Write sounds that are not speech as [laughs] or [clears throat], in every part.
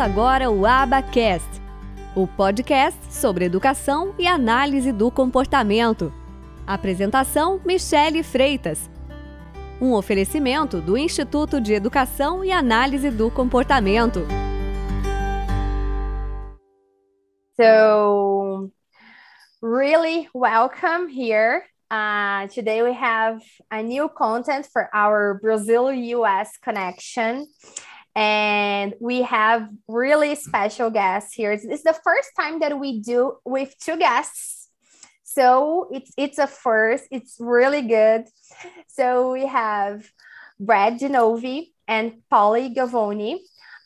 Agora o Abacast, o podcast sobre educação e análise do comportamento. Apresentação: Michele Freitas. Um oferecimento do Instituto de Educação e Análise do Comportamento. So, really welcome here. Uh, today we have a new content for our Brazil US connection. And we have really special guests here. It's, it's, the first time that we do with two guests. So it's it's a first. It's really good. So we have Brad DiNovi and Paulie Gavoni,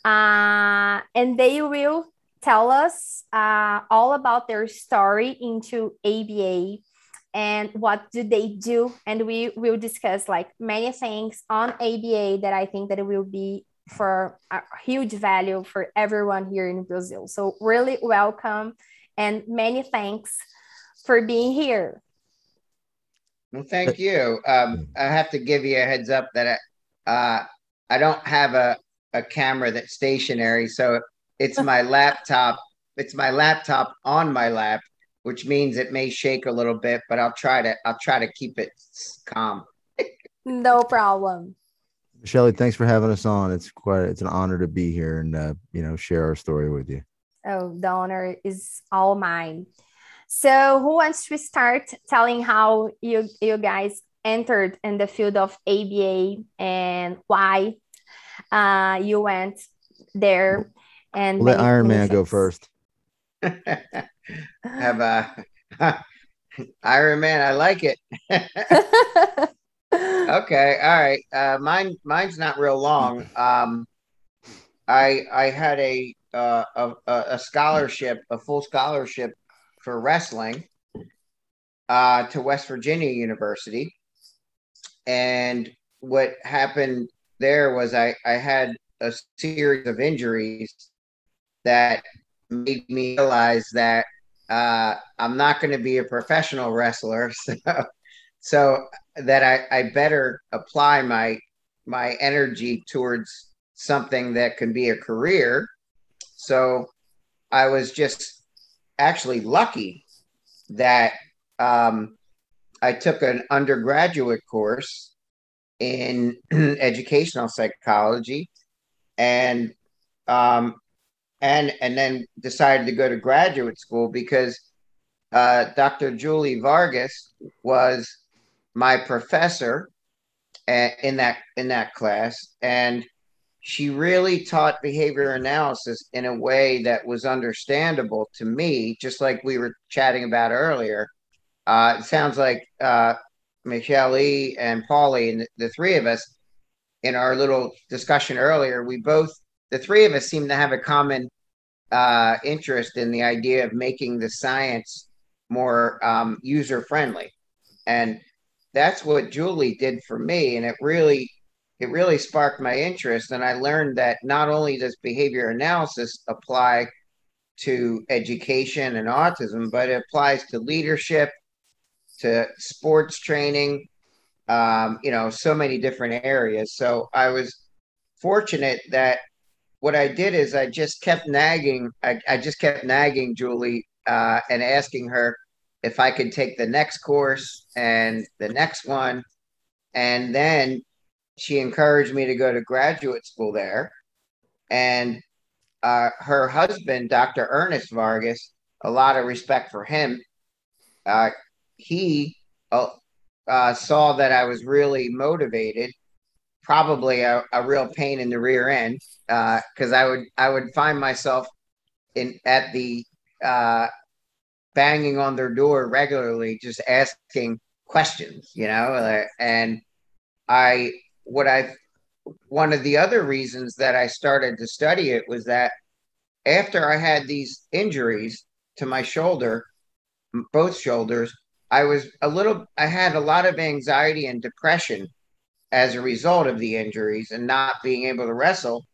uh, and they will tell us uh, all about their story into ABA and what do they do and we will discuss like many things on aba that i think that it will be for a huge value for everyone here in Brazil. So really welcome and many thanks for being here. Well, thank you. Um, I have to give you a heads up that I, uh, I don't have a, a camera that's stationary, so it's my [laughs] laptop. It's my laptop on my lap, which means it may shake a little bit, but I'll try to I'll try to keep it calm. [laughs] no problem. Shelly, thanks for having us on. It's quite it's an honor to be here and uh, you know share our story with you. Oh, the honor is all mine. So, who wants to start telling how you you guys entered in the field of ABA and why uh, you went there? And let Iron Man go first. [laughs] Have a [laughs] Iron Man, I like it. [laughs] okay, all right. Uh, mine, mine's not real long. Um, I I had a uh, a, a scholarship, a full scholarship for wrestling uh, to West Virginia University, and what happened there was I I had a series of injuries that made me realize that uh, I'm not going to be a professional wrestler. [laughs] So so that I, I better apply my my energy towards something that can be a career. So I was just actually lucky that um, I took an undergraduate course in [clears throat] educational psychology and um, and and then decided to go to graduate school because uh, Dr. Julie Vargas was my professor in that in that class and she really taught behavior analysis in a way that was understandable to me just like we were chatting about earlier. Uh, it sounds like uh, Michele e and paulie and the three of us in our little discussion earlier we both the three of us seem to have a common uh, interest in the idea of making the science more um, user friendly and that's what Julie did for me. And it really, it really sparked my interest. And I learned that not only does behavior analysis apply to education and autism, but it applies to leadership, to sports training, um, you know, so many different areas. So I was fortunate that what I did is I just kept nagging. I, I just kept nagging Julie uh, and asking her, if I could take the next course and the next one. And then she encouraged me to go to graduate school there. And uh, her husband, Dr. Ernest Vargas, a lot of respect for him. Uh, he uh, uh saw that I was really motivated, probably a, a real pain in the rear end, because uh, I would I would find myself in at the uh, banging on their door regularly, just asking questions, you know. And I, what I, one of the other reasons that I started to study it was that after I had these injuries to my shoulder, both shoulders, I was a little, I had a lot of anxiety and depression as a result of the injuries and not being able to wrestle.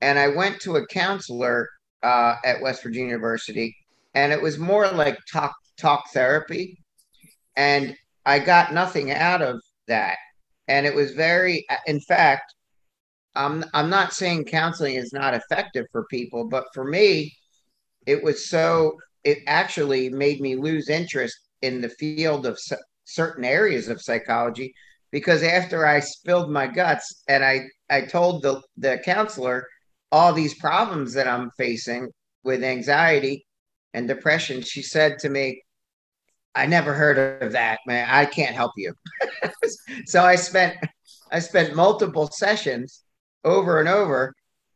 And I went to a counselor uh, at West Virginia University and it was more like talk talk therapy. And i got nothing out of that. And it was very in fact I'm I'm not saying counseling is not effective for people, but for me, it was so it actually made me lose interest in the field of certain areas of psychology. Because after I spilled my guts and I I told the the counselor all these problems that I'm facing with anxiety and depression, she said to me, I never heard of that, man. I can't help you. [laughs] so I spent I spent multiple sessions over and over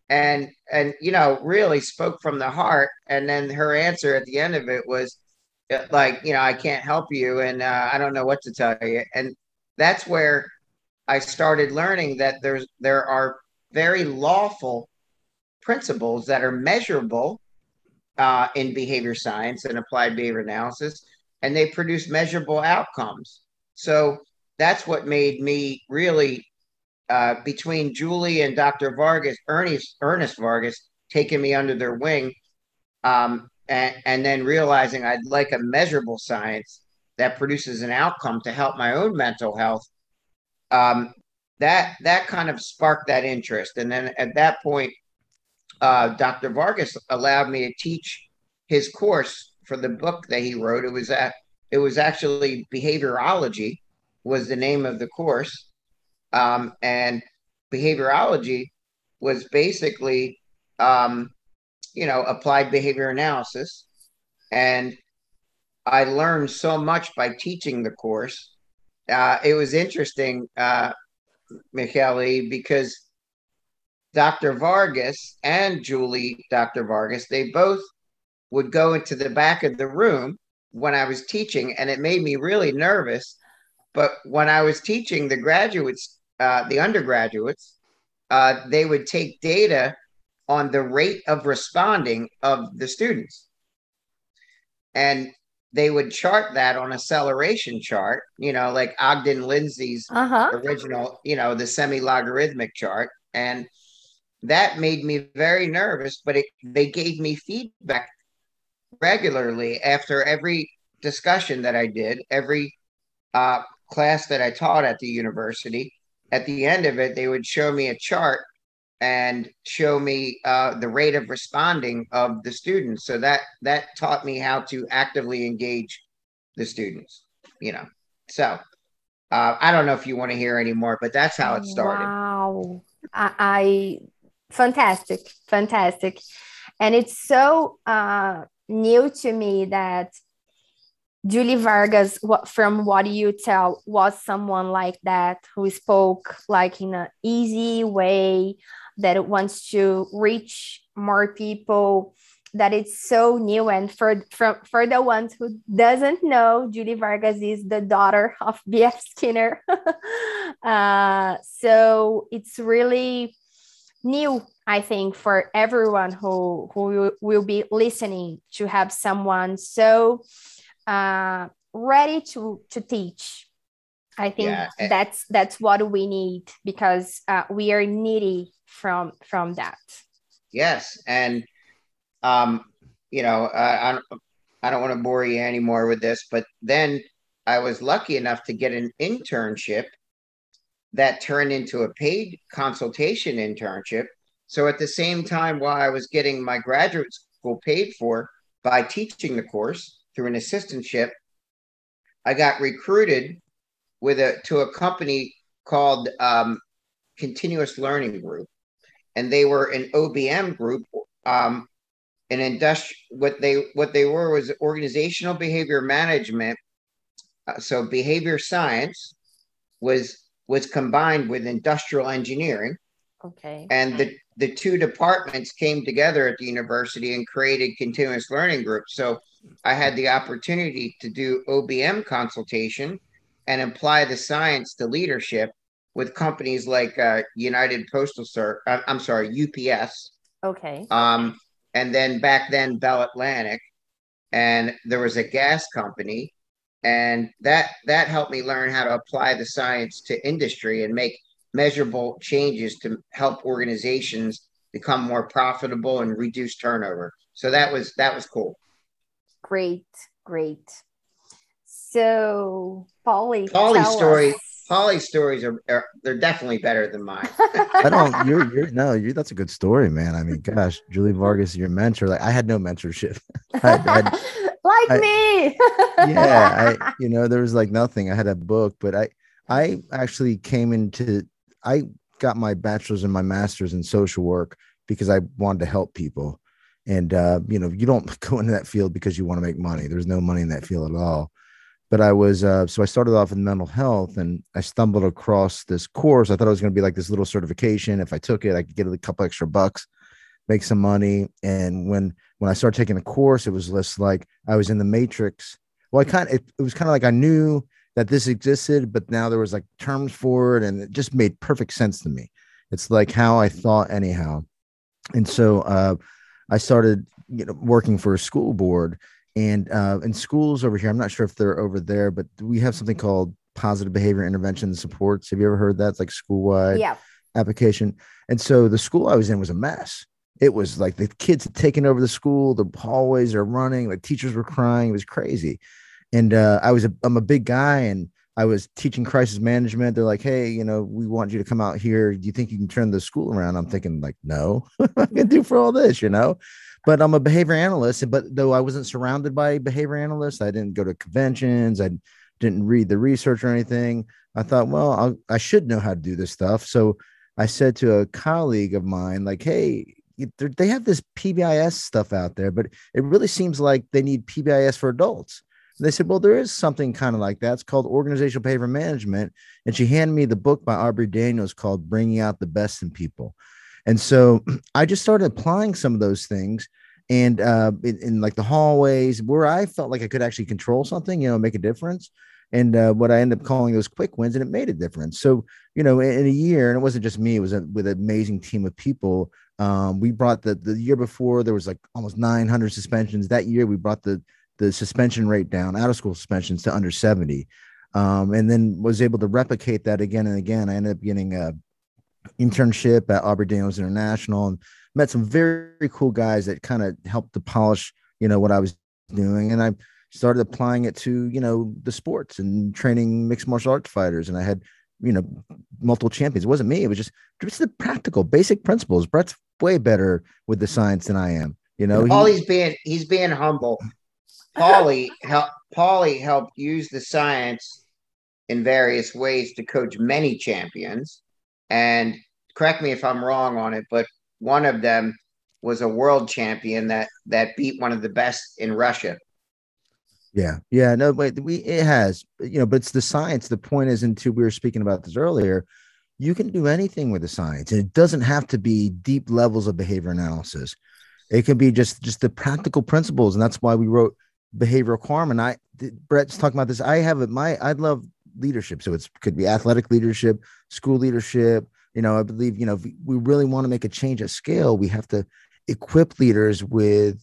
and and you know really spoke from the heart and then her answer at the end of it was uh, like you know I can't help you and uh, I don't know what to tell you and that's where I started learning that there's there are very lawful principles that are measurable uh, in behavior science and applied behavior analysis and they produce measurable outcomes. So that's what made me really uh, between Julie and Dr. Vargas, Ernest, Ernest Vargas, taking me under their wing, um, and, and then realizing I'd like a measurable science that produces an outcome to help my own mental health. Um, that that kind of sparked that interest, and then at that point, uh, Dr. Vargas allowed me to teach his course for the book that he wrote. It was at it was actually behaviorology was the name of the course, um, and behaviorology was basically um, you know applied behavior analysis, and I learned so much by teaching the course. Uh, it was interesting, uh, Michele, because Dr. Vargas and Julie, Dr. Vargas, they both would go into the back of the room when I was teaching, and it made me really nervous. But when I was teaching the graduates, uh, the undergraduates, uh, they would take data on the rate of responding of the students. And they would chart that on acceleration chart, you know, like Ogden Lindsley's uh-huh. original, you know, the semi logarithmic chart. And that made me very nervous, but it, they gave me feedback regularly after every discussion that I did, every uh, class that I taught at the university. At the end of it, they would show me a chart and show me uh, the rate of responding of the students. So that that taught me how to actively engage the students. You know, so uh, I don't know if you want to hear any more, but that's how it started. Wow, I, I fantastic, fantastic, and it's so uh, new to me that Julie Vargas, from what do you tell, was someone like that who spoke like in an easy way that wants to reach more people. That it's so new, and for for for the ones who doesn't know, Julie Vargas is the daughter of B.F. Skinner. [laughs] uh, so it's really new I think for everyone who who will be listening to have someone so uh, ready to to teach. I think yeah. that's that's what we need because uh, we are needy from from that. Yes, and um, you know, uh, I don't, I don't want to bore you anymore with this, but then I was lucky enough to get an internship that turned into a paid consultation internship so at the same time, while I was getting my graduate school paid for by teaching the course through an assistantship, I got recruited with a to a company called um, Continuous Learning Group, and they were an OBM group, um, an industrial. What they what they were was organizational behavior management. Uh, so behavior science was was combined with industrial engineering. Okay. And the the two departments came together at the university and created continuous learning groups. So I had the opportunity to do OBM consultation and apply the science to leadership with companies like uh, United Postal Service. Uh, I'm sorry, UPS. Okay. Um, and then back then Bell Atlantic, and there was a gas company, and that that helped me learn how to apply the science to industry and make measurable changes to help organizations become more profitable and reduce turnover. So that was that was cool. Great, great. So Paulie, Paulie's story. Us. Holly's stories are, are they're definitely better than mine. [laughs] I don't. You're. You're. No. You. That's a good story, man. I mean, gosh, Julie [laughs] Vargas, your mentor. Like, I had no mentorship. [laughs] I, I, like I, me. yeah. I. You know, there was like nothing. I had a book, but I. I actually came into. I got my bachelor's and my master's in social work because I wanted to help people. And uh, you know, you don't go into that field because you want to make money. There's no money in that field at all. But I was uh, so I started off in mental health, and I stumbled across this course. I thought it was going to be like this little certification. If I took it, I could get a couple extra bucks, make some money. And when when I started taking the course, it was just like I was in the matrix. Well, I kind of it, it was kind of like I knew that this existed, but now there was like terms for it, and it just made perfect sense to me. It's like how I thought anyhow, and so uh, I started you know working for a school board, and uh, in schools over here, I'm not sure if they're over there, but we have something called positive behavior intervention supports. Have you ever heard that? It's like school wide yeah. application. And so the school I was in was a mess. It was like the kids had taken over the school, the hallways are running, the teachers were crying. It was crazy and uh, I was a I'm a big guy and I was teaching crisis management. They're like, hey, you know, we want you to come out here. Do you think you can turn the school around? I'm thinking like, no, [laughs] I gonna do for all this, you know? But I'm a behavior analyst, but though I wasn't surrounded by behavior analysts, I didn't go to conventions, I didn't read the research or anything. I thought, well, I'll, I should know how to do this stuff. So I said to a colleague of mine, like, hey, they have this PBIS stuff out there, but it really seems like they need PBIS for adults they said, well, there is something kind of like that. It's called organizational behavior management. And she handed me the book by Aubrey Daniels called Bringing Out the Best in People. And so [clears throat] I just started applying some of those things and uh, in, in, like the hallways where I felt like I could actually control something, you know, make a difference. And uh, what I ended up calling those quick wins, and it made a difference. So, you know, in, in a year, and it wasn't just me, it was a, with an amazing team of people. Um, we brought the the year before there was like almost 900 suspensions. That year, we brought the the suspension rate down, out of school suspensions to under 70. Um, and then was able to replicate that again and again. I ended up getting a internship at Aubrey Daniels International and met some very cool guys that kind of helped to polish, you know, what I was doing. And I started applying it to, you know, the sports and training mixed martial arts fighters. And I had, you know, multiple champions. It wasn't me. It was just, just the practical basic principles. Brett's way better with the science than I am. You know, he, he's being he's being humble. Paulie helped Paulie helped use the science in various ways to coach many champions. And correct me if I'm wrong on it, but one of them was a world champion that that beat one of the best in Russia. Yeah, yeah, no, but we it has, you know, but it's the science. The point is, into we were speaking about this earlier. You can do anything with the science, and it doesn't have to be deep levels of behavior analysis. It can be just just the practical principles, and that's why we wrote behavioral karma. And I, Brett's talking about this. I have it. My, I love leadership. So it's could be athletic leadership, school leadership. You know, I believe, you know, if we really want to make a change at scale, we have to equip leaders with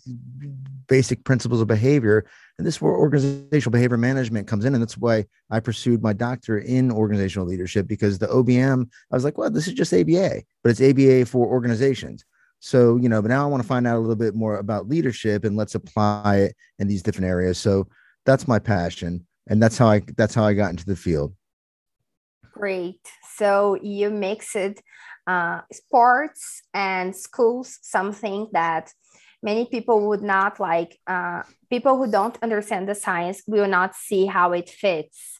basic principles of behavior. And this is where organizational behavior management comes in. And that's why I pursued my doctorate in organizational leadership because the OBM, I was like, well, this is just ABA, but it's ABA for organizations. So, you know, but now I want to find out a little bit more about leadership and let's apply it in these different areas. So that's my passion. And that's how I that's how I got into the field. Great. So you mixed uh, sports and schools, something that many people would not like. Uh, people who don't understand the science will not see how it fits.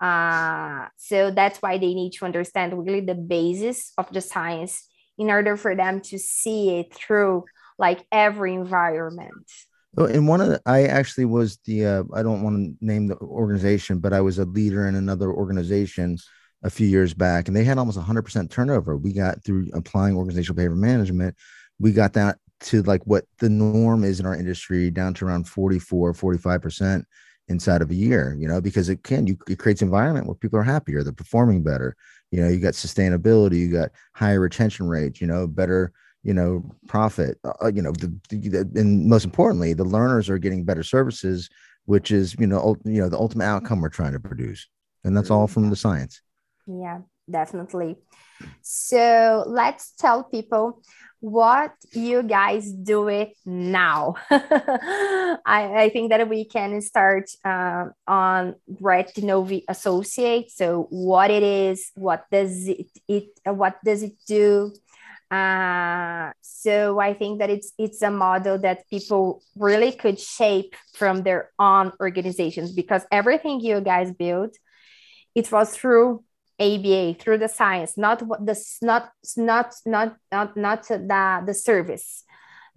Uh, so that's why they need to understand really the basis of the science in order for them to see it through like every environment. Well, and one of the, I actually was the, uh, I don't want to name the organization, but I was a leader in another organization a few years back, and they had almost 100% turnover. We got through applying organizational behavior management, we got that to like what the norm is in our industry, down to around 44, 45% inside of a year, you know, because it can, you, it creates environment where people are happier, they're performing better, you know you got sustainability you got higher retention rates you know better you know profit uh, uh, you know the, the, and most importantly the learners are getting better services which is you know you know the ultimate outcome we're trying to produce and that's all from the science yeah definitely so let's tell people what you guys do it now. [laughs] I, I, think that we can start uh, on Brett Novi Associate. So what it is, what does it, it what does it do? Uh, so I think that it's it's a model that people really could shape from their own organizations because everything you guys build, it was through ABA through the science, not the not not not not not the the service,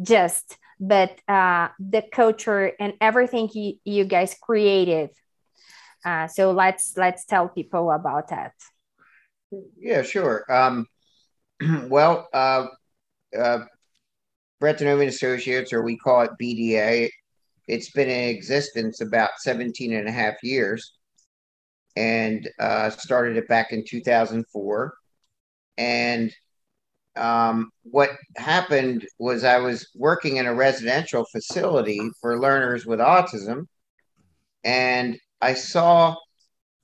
just but uh, the culture and everything you, you guys created. Uh, so let's let's tell people about that. Yeah, sure. Um, [clears throat] well, uh, uh, Associates, or we call it BDA, it's been in existence about 17 and a half years and uh, started it back in 2004. And um, what happened was I was working in a residential facility for learners with autism, and I saw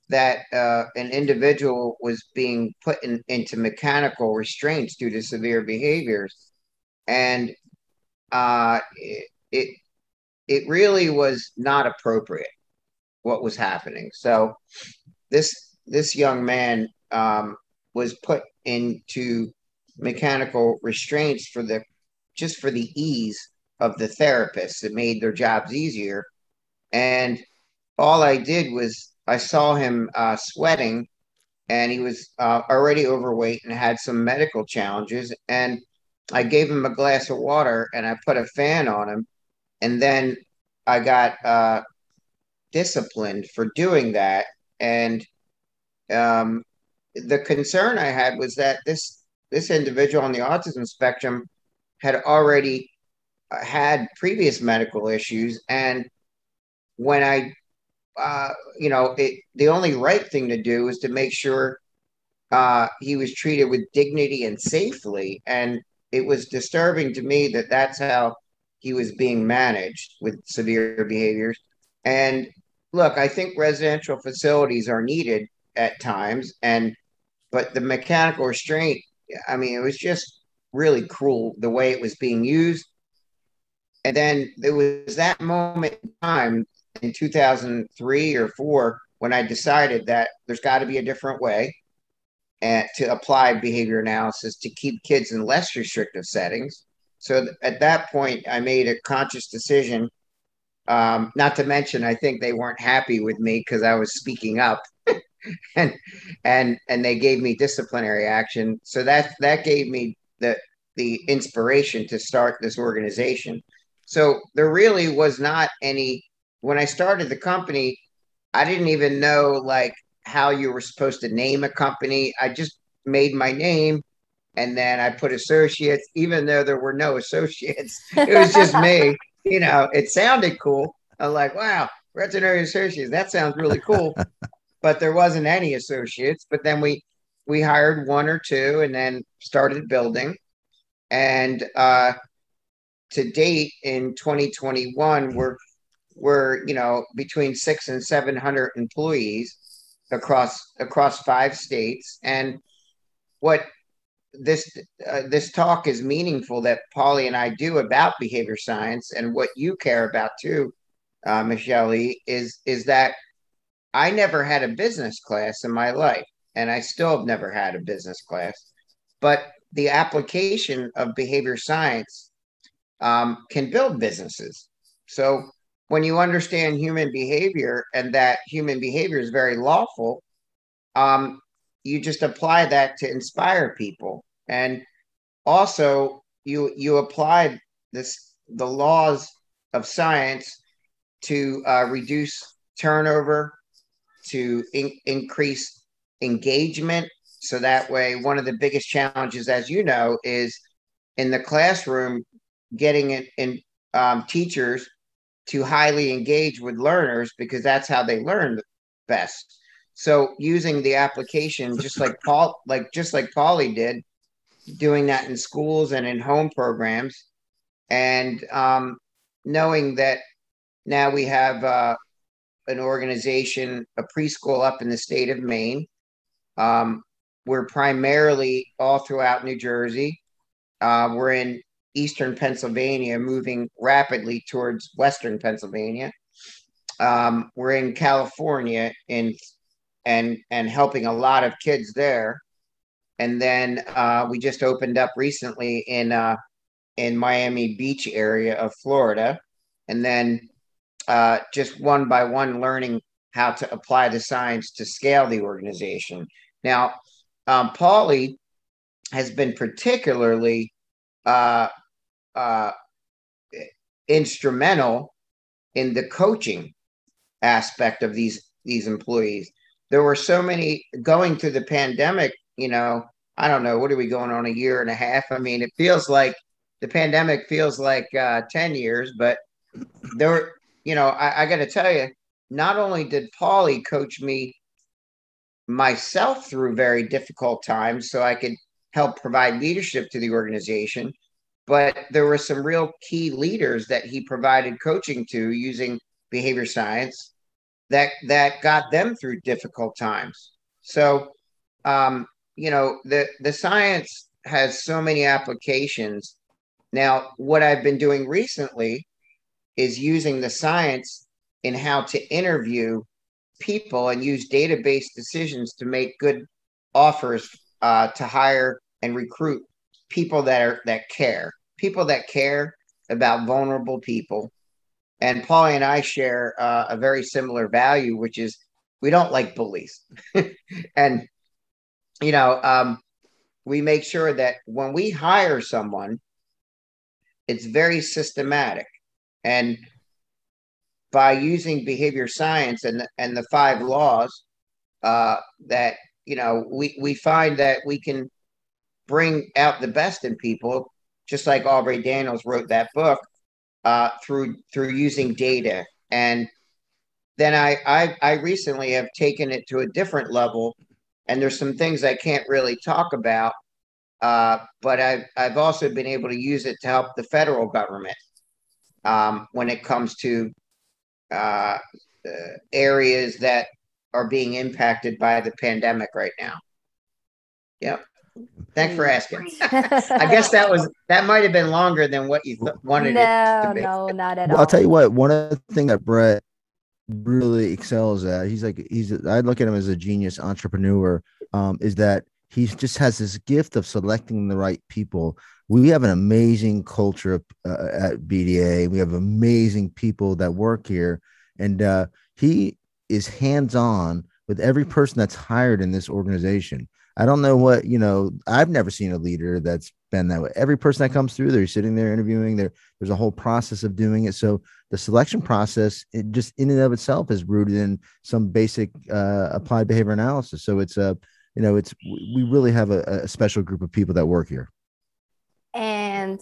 that uh, an individual was being put in, into mechanical restraints due to severe behaviors, and uh, it, it it really was not appropriate what was happening. So this this young man um, was put into mechanical restraints for the just for the ease of the therapists. It made their jobs easier, and all I did was I saw him uh, sweating, and he was uh, already overweight and had some medical challenges, and I gave him a glass of water and I put a fan on him, and then I got uh, disciplined for doing that. And um, the concern I had was that this this individual on the autism spectrum had already uh, had previous medical issues, and when I, uh, you know, it, the only right thing to do is to make sure uh, he was treated with dignity and safely, and it was disturbing to me that that's how he was being managed with severe behaviors. And look, I think residential facilities are needed at times, and but the mechanical restraint, I mean, it was just really cruel the way it was being used. And then there was that moment in time in 2003 or four when I decided that there's got to be a different way and to apply behavior analysis to keep kids in less restrictive settings. So at that point, I made a conscious decision um, not to mention, I think they weren't happy with me because I was speaking up, [laughs] and and and they gave me disciplinary action. So that that gave me the the inspiration to start this organization. So there really was not any when I started the company. I didn't even know like how you were supposed to name a company. I just made my name and then I put associates, even though there were no [laughs] associates. It was just me you know, it sounded cool. I'm like, wow, veterinary associates, that sounds really cool. [laughs] but there wasn't any associates. But then we we hired one or two and then started building. And uh, to date in 2021, we're we're you know between six and seven hundred employees across across five states. And what this uh, this talk is meaningful that Paulie and I do about behavior science and what you care about too, uh, Michele is is that I never had a business class in my life, and I still have never had a business class. But the application of behavior science um, can build businesses. So when you understand human behavior and that human behavior is very lawful, um, you just apply that to inspire people. And also you you apply this the laws of science to uh, reduce turnover to in- increase engagement. So that way one of the biggest challenges as you know is in the classroom getting in, in um, teachers to highly engage with learners because that's how they learn best so using the application just like paul like just like Paulie did doing that in schools and in home programs, and um, knowing that now we have uh, an organization, a preschool up in the state of Maine. Um, we're primarily all throughout New Jersey, Uh, we're in eastern Pennsylvania, moving rapidly towards western Pennsylvania. Um, we're in California in and and helping a lot of kids there. And then uh, we just opened up recently in uh, in Miami Beach area of Florida, and then uh, just one by one learning how to apply the science to scale the organization. Now, um, Paulie has been particularly uh, uh, instrumental in the coaching aspect of these these employees. There were so many going through the pandemic. You know, I don't know what are we going on a year and a half. I mean, it feels like the pandemic feels like uh, ten years, but there were. You know, I, I got to tell you, not only did Paulie coach me myself through very difficult times, so I could help provide leadership to the organization, but there were some real key leaders that he provided coaching to using behavior science that that got them through difficult times. So, um, you know, the the science has so many applications. Now, what I've been doing recently is using the science in how to interview people and use database decisions to make good offers uh, to hire and recruit people that are that care, people that care about vulnerable people. And Paulie and I share uh, a very similar value, which is we don't like bullies, [laughs] and you know um, we make sure that when we hire someone, it's very systematic, and by using behavior science and the, and the five laws, uh, that you know we we find that we can bring out the best in people, just like Aubrey Daniels wrote that book uh, through through using data. And then I, I I recently have taken it to a different level, and there's some things I can't really talk about. Uh, but I've I've also been able to use it to help the federal government um, when it comes to uh, areas that are being impacted by the pandemic right now. Yep. Thanks for asking. [laughs] I guess that was that might have been longer than what you th- wanted no, it to be. No, not at well, all. I'll tell you what. One of the things that Brett really excels at, he's like he's. I look at him as a genius entrepreneur. Um, is that he just has this gift of selecting the right people. We have an amazing culture uh, at BDA. We have amazing people that work here, and uh, he is hands on with every person that's hired in this organization. I don't know what, you know, I've never seen a leader that's been that way. Every person that comes through, they're sitting there interviewing, there, there's a whole process of doing it. So the selection process, it just in and of itself is rooted in some basic uh, applied behavior analysis. So it's a, you know, it's, we really have a, a special group of people that work here. And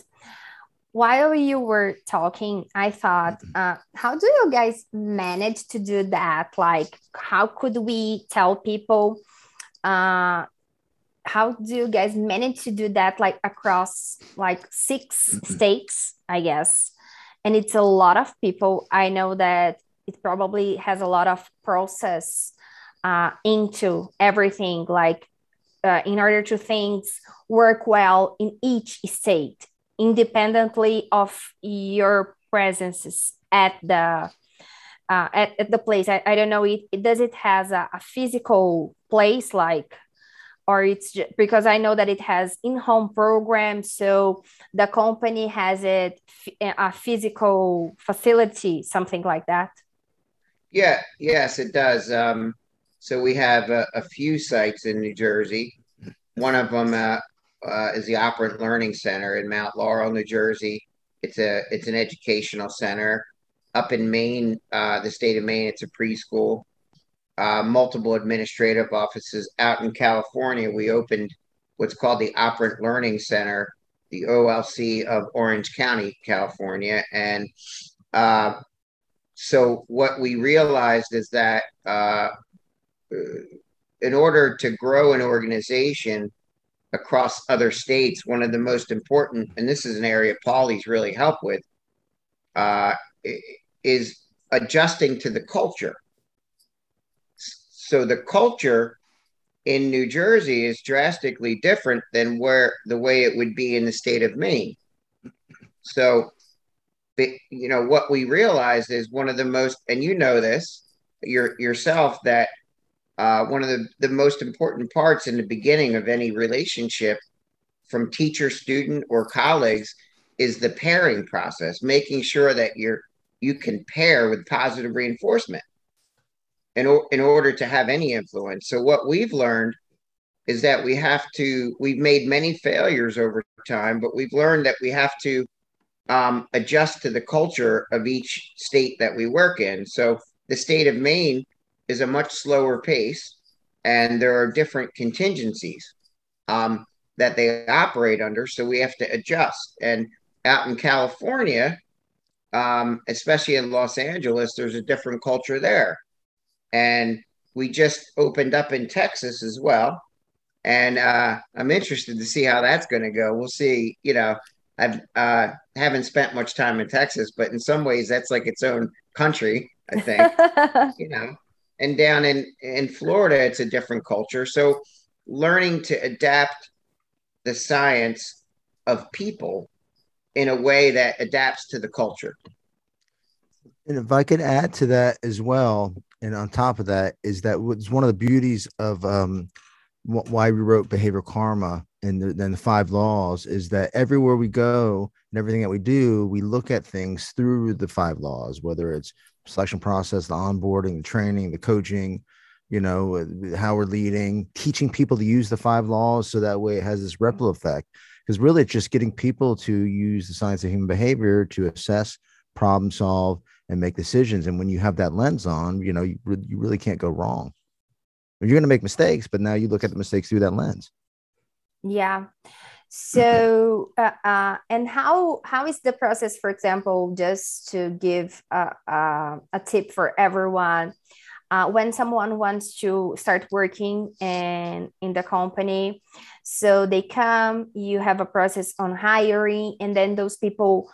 while you were talking, I thought, uh, how do you guys manage to do that? Like, how could we tell people uh, how do you guys manage to do that like across like 6 states i guess? And it's a lot of people. I know that it probably has a lot of process uh, into everything like uh, in order to things work well in each state independently of your presences at the uh, at, at the place. I, I don't know it, it does it has a, a physical place like or it's just, because I know that it has in-home programs, so the company has it a physical facility, something like that. Yeah, yes, it does. Um, so we have a, a, few sites in New Jersey. One of them uh, uh, is the Operant Learning Center in Mount Laurel, New Jersey. It's a it's an educational center. Up in Maine, uh, the state of Maine, it's a preschool uh, multiple administrative offices out in California. We opened what's called the Operant Learning Center, the OLC of Orange County, California. And uh, so what we realized is that uh, in order to grow an organization across other states, one of the most important, and this is an area Paulie's really helped with, uh, is adjusting to the culture so the culture in New Jersey is drastically different than where the way it would be in the state of Maine. So, you know, what we realized is one of the most, and you know this your, yourself, that uh, one of the, the most important parts in the beginning of any relationship from teacher, student, or colleagues is the pairing process, making sure that you're you can pair with positive reinforcement in, or, in order to have any influence. So what we've learned is that we have to, we've made many failures over time, but we've learned that we have to um, adjust to the culture of each state that we work in. So the state of Maine is a much slower pace, and there are different contingencies um, that they operate under. So we have to adjust. And out in California, um, especially in Los Angeles, there's a different culture there and we just opened up in Texas as well. And uh, I'm interested to see how that's going to go. We'll see. You know, I uh, haven't spent much time in Texas, but in some ways, that's like its own country. I think. [laughs] you know, and down in in Florida, it's a different culture. So, learning to adapt the science of people in a way that adapts to the culture. And if I could add to that as well, and on top of that is that was one of the beauties of um, why we wrote behavior karma and then the five laws is that everywhere we go and everything that we do we look at things through the five laws whether it's selection process the onboarding the training the coaching you know how we're leading teaching people to use the five laws so that way it has this ripple effect. Because really it's just getting people to use the science of human behavior to assess problem solve and make decisions. And when you have that lens on, you know, you, re- you really can't go wrong. You're going to make mistakes, but now you look at the mistakes through that lens. Yeah. So, [laughs] uh, uh, and how how is the process? For example, just to give a, a, a tip for everyone, uh, when someone wants to start working in in the company, so they come, you have a process on hiring, and then those people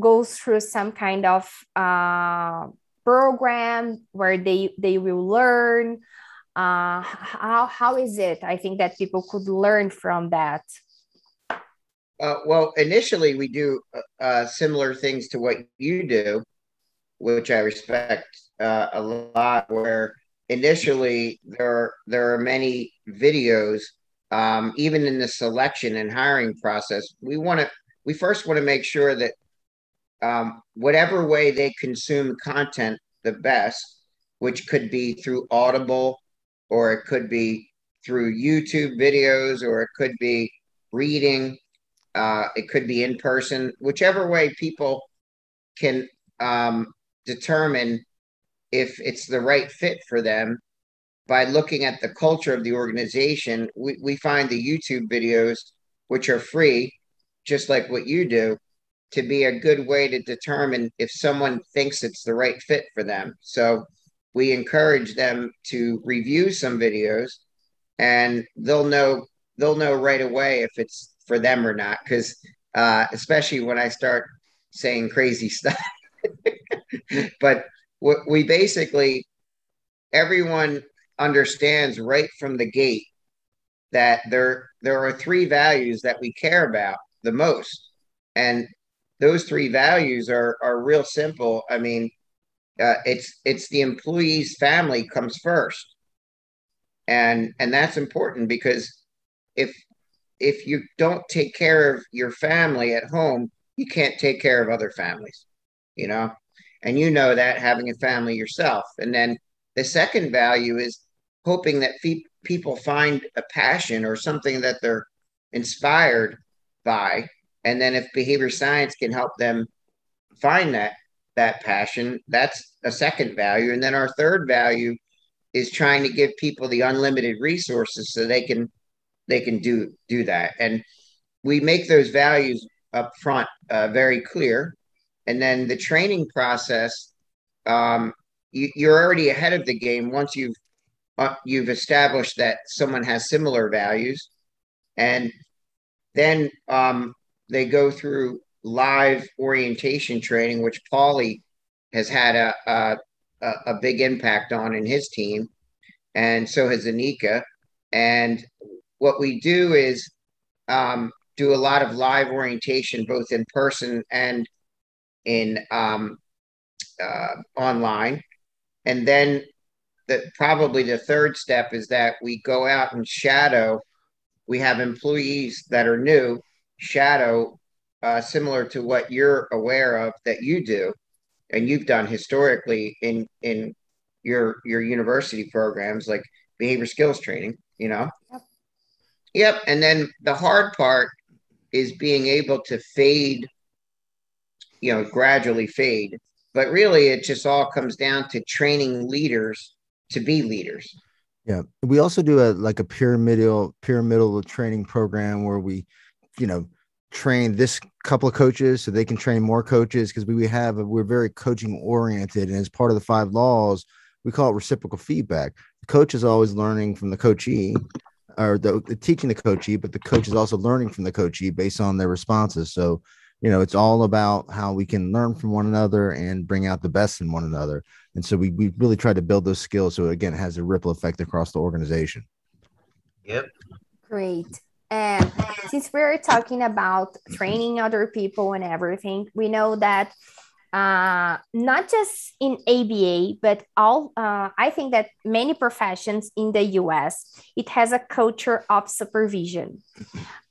goes through some kind of uh, program where they they will learn uh, how how is it? I think that people could learn from that. Uh, well initially we do uh, uh similar things to what you do which i respect uh, a lot where initially there there are many videos um, even in the selection and hiring process we want to we first want to make sure that um, whatever way they consume content the best, which could be through Audible or it could be through YouTube videos or it could be reading, uh, it could be in person, whichever way people can um, determine if it's the right fit for them by looking at the culture of the organization. We, we find the YouTube videos, which are free, just like what you do, to be a good way to determine if someone thinks it's the right fit for them. So we encourage them to review some videos and they'll know they'll know right away if it's for them or not because uh, especially when I start saying crazy [laughs] stuff. but we basically everyone understands right from the gate that there there are three values that we care about the most and those three values are are real simple. I mean, uh, it's it's the employee's family comes first, and and that's important because if if you don't take care of your family at home, you can't take care of other families, you know, and you know that having a family yourself. And then the second value is hoping that fe- people find a passion or something that they're inspired by and then if behavior science can help them find that that passion that's a second value. And then our third value is trying to give people the unlimited resources so they can they can do do that. And we make those values up front uh, very clear. And then the training process um, you, you're already ahead of the game once you've uh, you've established that someone has similar values. And then um, they go through live orientation training, which Paulie has had a, a, a big impact on in his team, and so has Anika. And what we do is um, do a lot of live orientation, both in person and in um, uh, online. And then the, probably the third step is that we go out and shadow. We have employees that are new shadow, uh, similar to what you're aware of that you do, and you've done historically in in your your university programs like behavior skills training. You know. Yep. Yep. And then the hard part is being able to fade, you know, gradually fade. But really, it just all comes down to training leaders to be leaders. Yeah, we also do a like a pyramidal pyramidal training program where we, you know, train this couple of coaches so they can train more coaches because we have a, we're very coaching oriented and as part of the five laws we call it reciprocal feedback. The coach is always learning from the coachee or the, the teaching the coachee, but the coach is also learning from the coachee based on their responses. So, you know, it's all about how we can learn from one another and bring out the best in one another. And so we, we really try to build those skills. So again, it has a ripple effect across the organization. Yep. Great. And since we're talking about training other people and everything, we know that uh, not just in ABA, but all, uh, I think that many professions in the US, it has a culture of supervision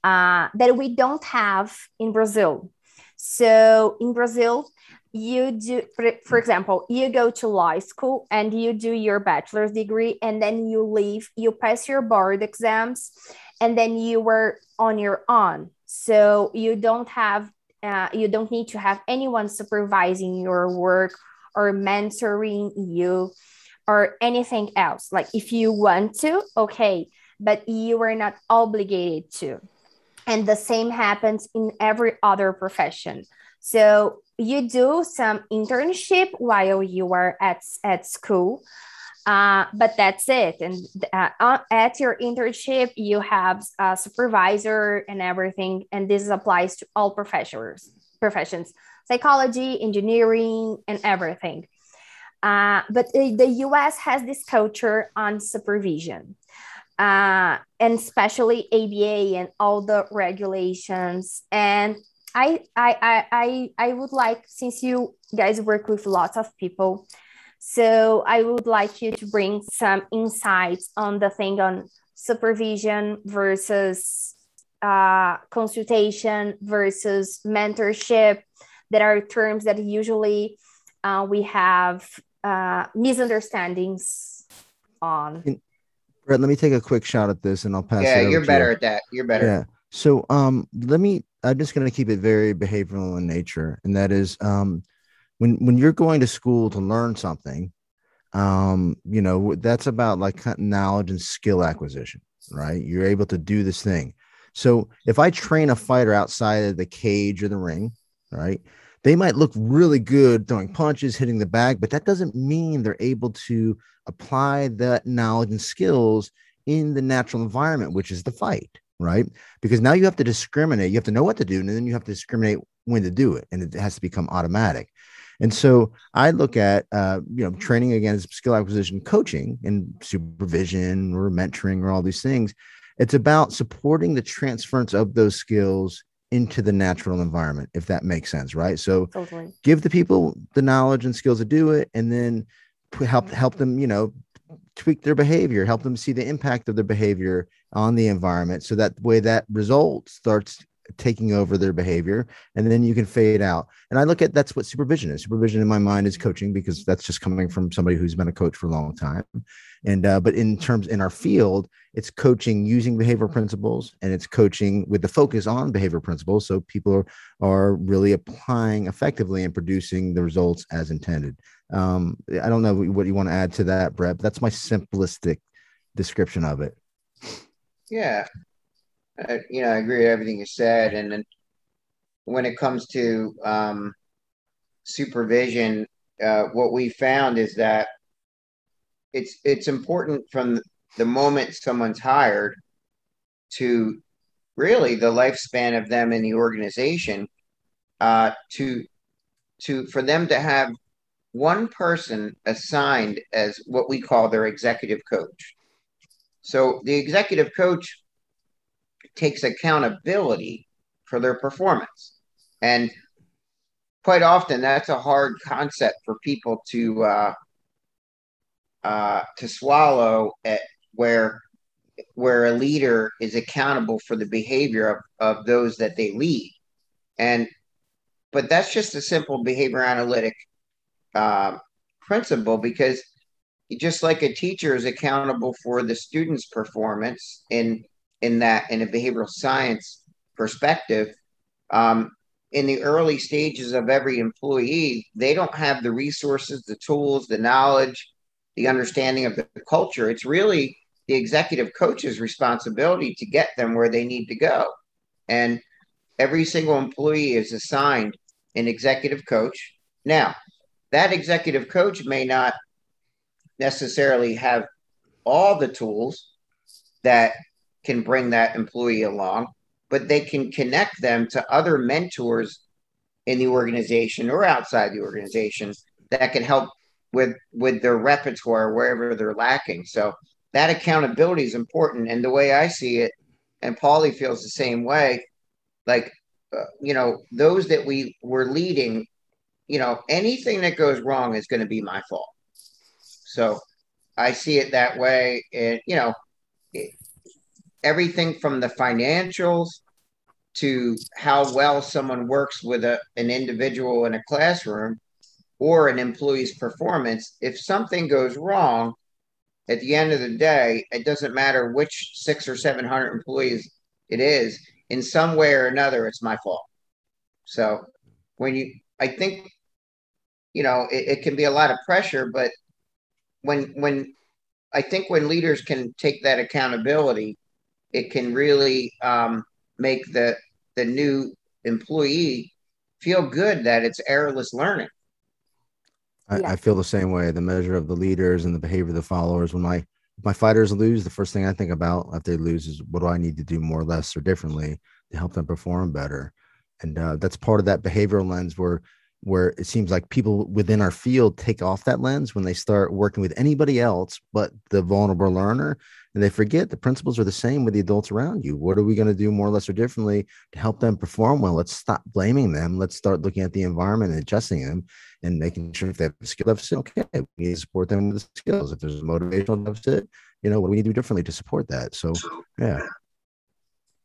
uh, that we don't have in Brazil. So in Brazil, you do, for example, you go to law school and you do your bachelor's degree, and then you leave, you pass your board exams, and then you were on your own. So you don't have uh, you don't need to have anyone supervising your work or mentoring you or anything else. Like if you want to, okay, but you are not obligated to. And the same happens in every other profession. So you do some internship while you are at, at school uh, but that's it. And uh, at your internship, you have a supervisor and everything. And this applies to all professions, professions, psychology, engineering, and everything. Uh, but the US has this culture on supervision. Uh, and especially ABA and all the regulations. And I, I, I, I would like, since you guys work with lots of people, so I would like you to bring some insights on the thing on supervision versus uh, consultation versus mentorship. That are terms that usually uh, we have uh, misunderstandings on. Brett, let me take a quick shot at this, and I'll pass. Yeah, you're better you. at that. You're better. Yeah. So, um, let me. I'm just going to keep it very behavioral in nature, and that is, um, when when you're going to school to learn something um you know that's about like knowledge and skill acquisition right? You're able to do this thing. So if i train a fighter outside of the cage or the ring right they might look really good throwing punches hitting the bag but that doesn't mean they're able to apply that knowledge and skills in the natural environment which is the fight right? Because now you have to discriminate. You have to know what to do and then you have to discriminate when to do it and it has to become automatic and so I look at, uh, you know, training against skill acquisition coaching and supervision or mentoring or all these things. It's about supporting the transference of those skills into the natural environment, if that makes sense, right? So totally. give the people the knowledge and skills to do it, and then help help them, you know, tweak their behavior, help them see the impact of their behavior on the environment, so that way that result starts taking over their behavior and then you can fade out. And i look at that's what supervision is. Supervision in my mind is coaching because that's just coming from somebody who's been a coach for a long time. And uh, but in terms in our field it's coaching using behavior principles and it's coaching with the focus on behavior principles. So people are, are really applying effectively and producing the results as intended. Um, i don't know what you want to add to that brett that's my simplistic description of it. Yeah uh, you know, I agree with everything you said. And then when it comes to um, supervision, uh, what we found is that it's it's important from the moment someone's hired to really the lifespan of them in the organization uh, to to for them to have one person assigned as what we call their executive coach So the executive coach takes accountability for their performance. And quite often that's a hard concept for people to uh, uh, to swallow at where where a leader is accountable for the behavior of, of those that they lead. And but that's just a simple behavior analytic uh, principle because just like a teacher is accountable for the student's performance in in that in a behavioral science perspective um, in the early stages of every employee they don't have the resources the tools the knowledge the understanding of the culture. It's really the executive coach's responsibility to get them where they need to go. And every single employee is assigned an executive coach. Now that executive coach may not necessarily have all the tools that can bring that employee along, but they can connect them to other mentors in the organization or outside the organization that can help with with their repertoire wherever they're lacking. So that accountability is important. And the way I see it, and Paulie feels the same way, like uh, you know, those that we were leading, you know, anything that goes wrong is going to be my fault. So I see it that way. And, you know, everything from the financials to how well someone works with a, an individual in a classroom or an employee's performance, if something goes wrong, at the end of the day, it doesn't matter which six or 700 employees it is, in some way or another, it's my fault. So when you, I think, you know, it, it can be a lot of pressure, but when when I think when leaders can take that accountability, it can really um, make the the new employee feel good that it's errorless learning. I, yeah. I, feel the same way. The measure of the leaders and the behavior of the followers. When my my fighters lose, the first thing I think about if they lose is what do I need to do more, less, or differently to help them perform better. And uh, that's part of that behavioral lens where where it seems like people within our field take off that lens when they start working with anybody else but the vulnerable learner and they forget the principles are the same with the adults around you. What are we going to do more or less or differently to help them perform well? Let's stop blaming them. Let's start looking at the environment and adjusting them and making sure if they have a skill deficit okay we need to support them with the skills. If there's a motivational deficit you know what do we need to do differently to support that? So yeah.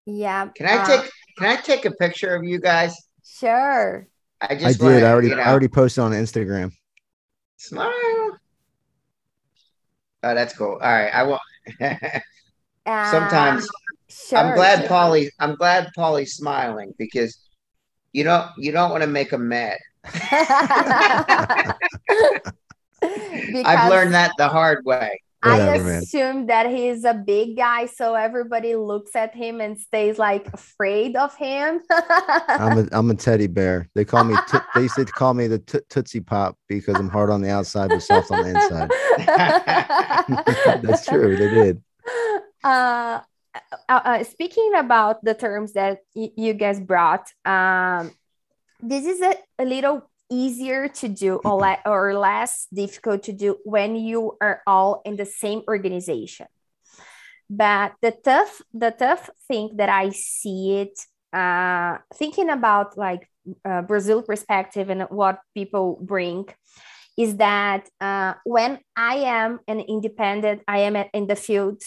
Yeah can i uh, take can i take a picture of you guys? Sure I just I did. Wanna, I already you know, I already posted on Instagram. Smile. Oh, that's cool. All right. I will [laughs] sometimes sure, I'm glad sure. Paulie I'm glad Paulie's smiling because you don't you don't want to make him mad. [laughs] [laughs] I've learned that the hard way. Whatever, I assume man. that he's a big guy, so everybody looks at him and stays like afraid of him. [laughs] I'm a I'm a teddy bear. They call me t- they used to call me the t- tootsie pop because I'm hard on the outside but soft on the inside. [laughs] [laughs] That's true. They did. Uh, uh, uh, speaking about the terms that y- you guys brought, um, this is a, a little easier to do or, le- or less difficult to do when you are all in the same organization. But the tough the tough thing that i see it uh, thinking about like uh, brazil perspective and what people bring is that uh, when i am an independent i am in the field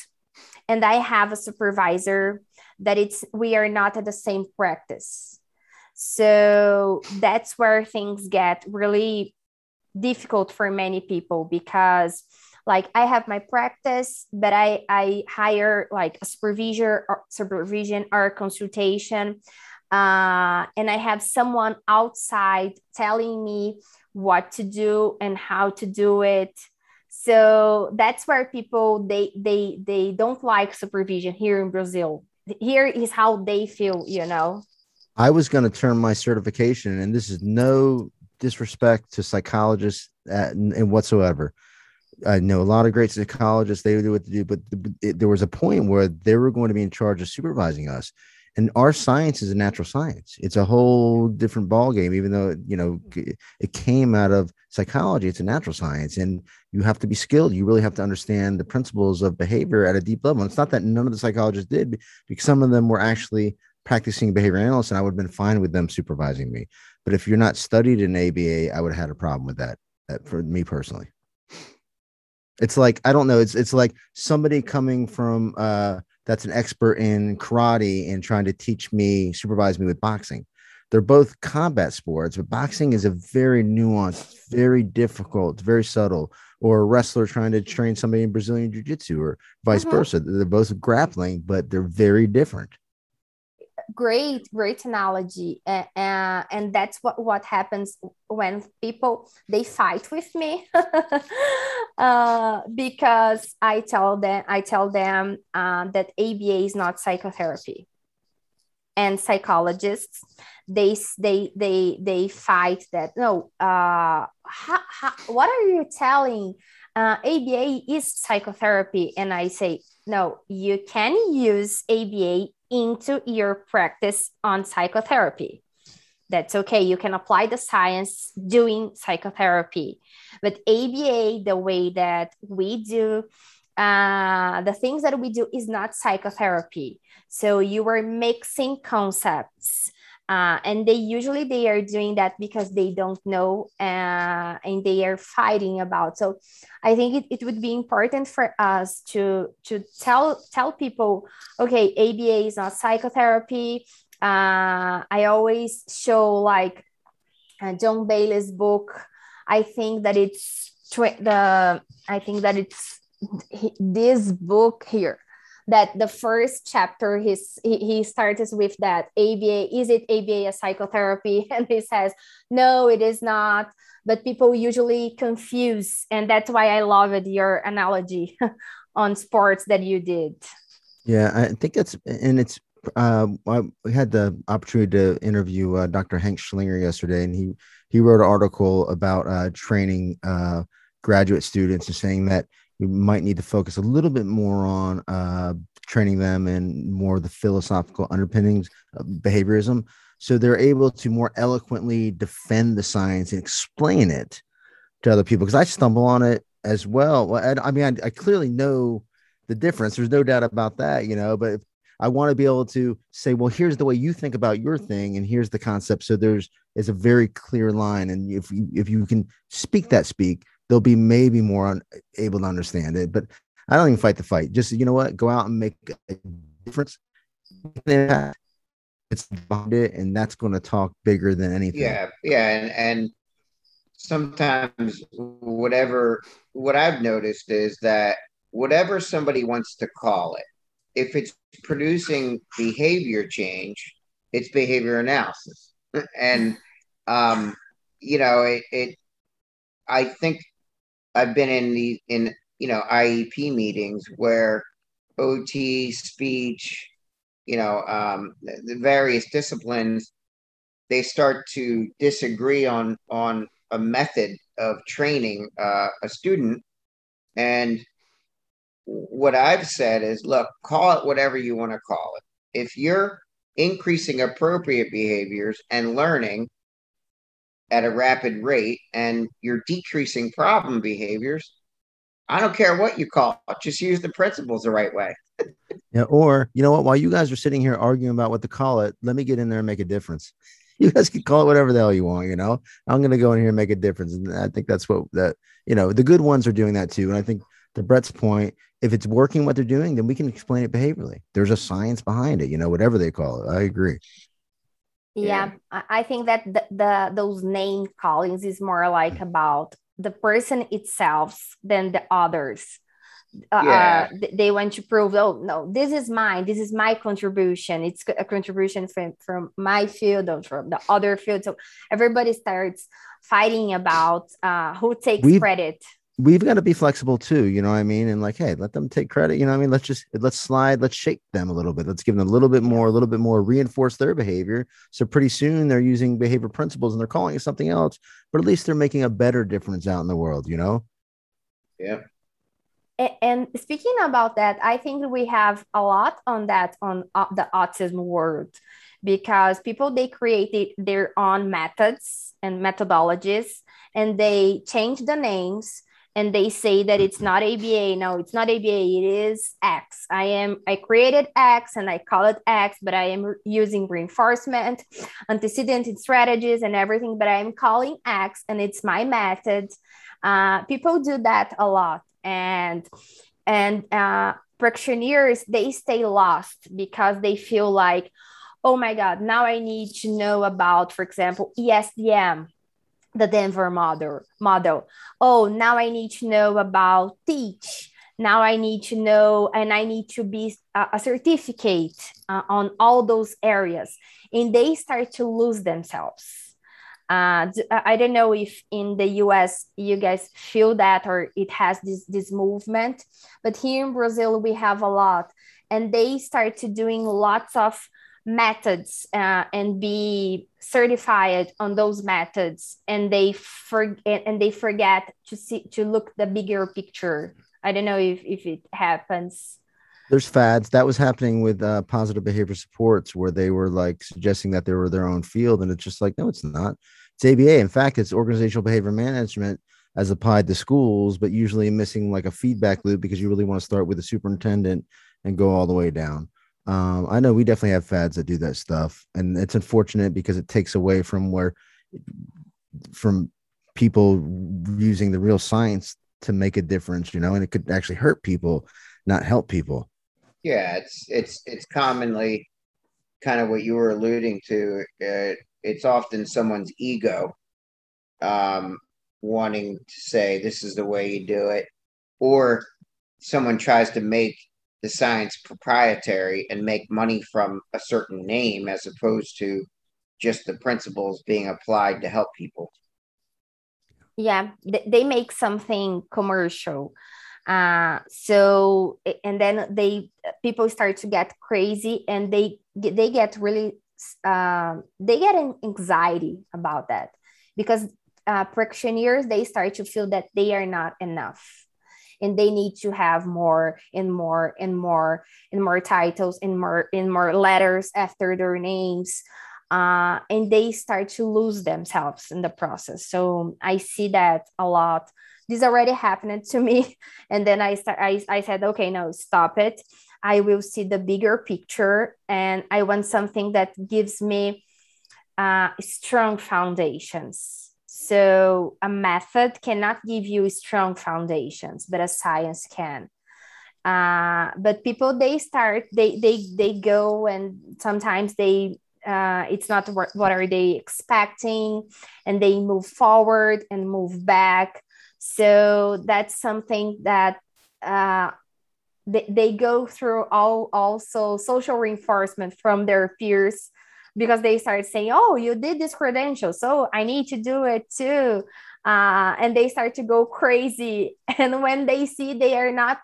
and i have a supervisor that it's we are not at the same practice so that's where things get really difficult for many people because like I have my practice, but I, I hire like a supervision or supervision or consultation. Uh, and I have someone outside telling me what to do and how to do it. So that's where people they they they don't like supervision here in Brazil. Here is how they feel, you know. I was going to turn my certification, and this is no disrespect to psychologists at, and whatsoever. I know a lot of great psychologists; they do what they do, but it, there was a point where they were going to be in charge of supervising us, and our science is a natural science. It's a whole different ball game even though you know it came out of psychology. It's a natural science and you have to be skilled. You really have to understand the principles of behavior at a deep level. And it's not that none of the psychologists did because some of them were actually practicing behavior analysts and i would have been fine with them supervising me but if you're not studied in aba i would have had a problem with that, that for me personally it's like i don't know it's it's like somebody coming from uh that's an expert in karate and trying to teach me, supervise me with boxing. They're both combat sports, but boxing is a very nuanced, very difficult, very subtle. Or a wrestler trying to train somebody in Brazilian Jiu Jitsu, or vice mm-hmm. versa. They're both grappling, but they're very different great great analogy uh, and that's what what happens when people they fight with me. [laughs] Uh, because i tell them i tell them uh, that aba is not psychotherapy. And psychologists they they they they fight that no uh what are you telling? Uh, aba is psychotherapy. And i say no you can use aba into your practice on psychotherapy. That's okay. You can apply the science doing psychotherapy. But ABA, the way that we do, uh, the things that we do is not psychotherapy. So you are mixing concepts uh, and they usually they are doing that because they don't know uh, and they are fighting about. So i think it, it would be important for us to to tell tell people okay aba is not psychotherapy. Uh, i always show like uh, jon bailey's book. I think that it's tw- the i think that it's this book here that the first chapter he's, he, he starts with that ABA, is it ABA a psychotherapy? [laughs] And he says, no, it is not. But people usually confuse. And that's why I loved your analogy [laughs] on sports that you did. Yeah, I think that's, and it's, uh, I had the opportunity to interview uh, Dr. Hank Schlinger yesterday, and he he wrote an article about uh, training uh, graduate students and saying that we might need to focus a little bit more on uh, training them and more of the philosophical underpinnings of behaviorism so they're able to more eloquently defend the science and explain it to other people because i stumble on it as well. I, I mean I, I, clearly know the difference there's no doubt about that you know but i want to be able to say well here's the way you think about your thing and here's the concept. So there's is a very clear line and if you if you can speak that speak they'll be maybe more un- able to understand it. But I don't even fight the fight. Just you know what, go out and make a difference. It's it, and that's going to talk bigger than anything. Yeah, yeah, and and sometimes whatever what I've noticed is that whatever somebody wants to call it, if it's producing behavior change, it's behavior analysis, and um, you know, it, it I think I've been in the in you know IEP meetings where OT, speech, you know, um, the various disciplines, they start to disagree on on a method of training uh, a student, and what I've said is, look, call it whatever you want to call it. If you're increasing appropriate behaviors and learning at a rapid rate and you're decreasing problem behaviors, I don't care what you call it, just use the principles the right way. [laughs] yeah, or you know what? While you guys are sitting here arguing about what to call it, let me get in there and make a difference. [laughs] You guys can call it whatever the hell you want, you know. I'm gonna go in here and make a difference. And I think that's what that you know, the good ones are doing that too. And I think to Brett's point, if it's working what they're doing, then we can explain it behaviorally. There's a science behind it, you know, whatever they call it. I agree yeah, yeah. I think that the, the those name callings is more like about the person itself than the others uh, yeah. Uh, they want to prove oh no this is mine this is my contribution it's a contribution from from my field or from the other field so everybody starts fighting about uh, who takes We've, credit we've got to be flexible too you know what i mean? And like hey let them take credit you know what i mean? Let's just let's slide let's shake them a little bit. Let's give them a little bit more a little bit more reinforce their behavior. So pretty soon they're using behavior principles and they're calling it something else but at least they're making a better difference out in the world you know? Yeah. And speaking about that i think we have a lot on that on uh, the autism world because people they created their own methods and methodologies and they change the names and they say that it's not ABA. No, it's not ABA. It is X. I am. I created X and I call it X, but I am using reinforcement, antecedent strategies, and everything. But I am calling X, and it's my method. Uh, people do that a lot, and and uh, practitioners they stay lost because they feel like, oh my god, now I need to know about, for example, ESDM the Denver model model. Oh, now I need to know about TEACCH. Now I need to know, and I need to be a, a certificate uh, on all those areas, and they start to lose themselves. Uh, I don't know if in the US you guys feel that or it has this this movement, but here in Brazil we have a lot, and they start to doing lots of methods uh, and be certified on those methods and they forget and they forget to see to look the bigger picture. I don't know if, if it happens. There's fads. That was happening with uh, positive behavior supports where they were like suggesting that they were their own field and it's just like no it's not. It's aba in fact it's organizational behavior management as applied to schools but usually missing like a feedback loop because you really want to start with the superintendent and go all the way down um, I know we definitely have fads that do that stuff, and it's unfortunate because it takes away from where from people using the real science to make a difference, you know, and it could actually hurt people, not help people. Yeah, it's it's it's commonly kind of what you were alluding to. Uh, it's often someone's ego um, wanting to say this is the way you do it, or someone tries to make the science proprietary and make money from a certain name as opposed to just the principles being applied to help people. Yeah they make something commercial. Uh so and then they people start to get crazy and they they get really uh, they get an anxiety about that because uh, practitioners they start to feel that they are not enough and they need to have more and more and more and more titles and more and more letters after their names uh, and they start to lose themselves in the process. So i see that a lot. This already happened to me [laughs] and then i start I, I said okay no stop it. I will see the bigger picture and i want something that gives me uh, strong foundations so a method cannot give you strong foundations, but a science can. Uh, but people they start they they they go and sometimes they uh, it's not what, are they expecting and they move forward and move back so that's something that uh, they, they go through all also social reinforcement from their peers because they start saying, "Oh, you did this credential, so I need to do it too," uh, and they start to go crazy. [laughs] And when they see they are not,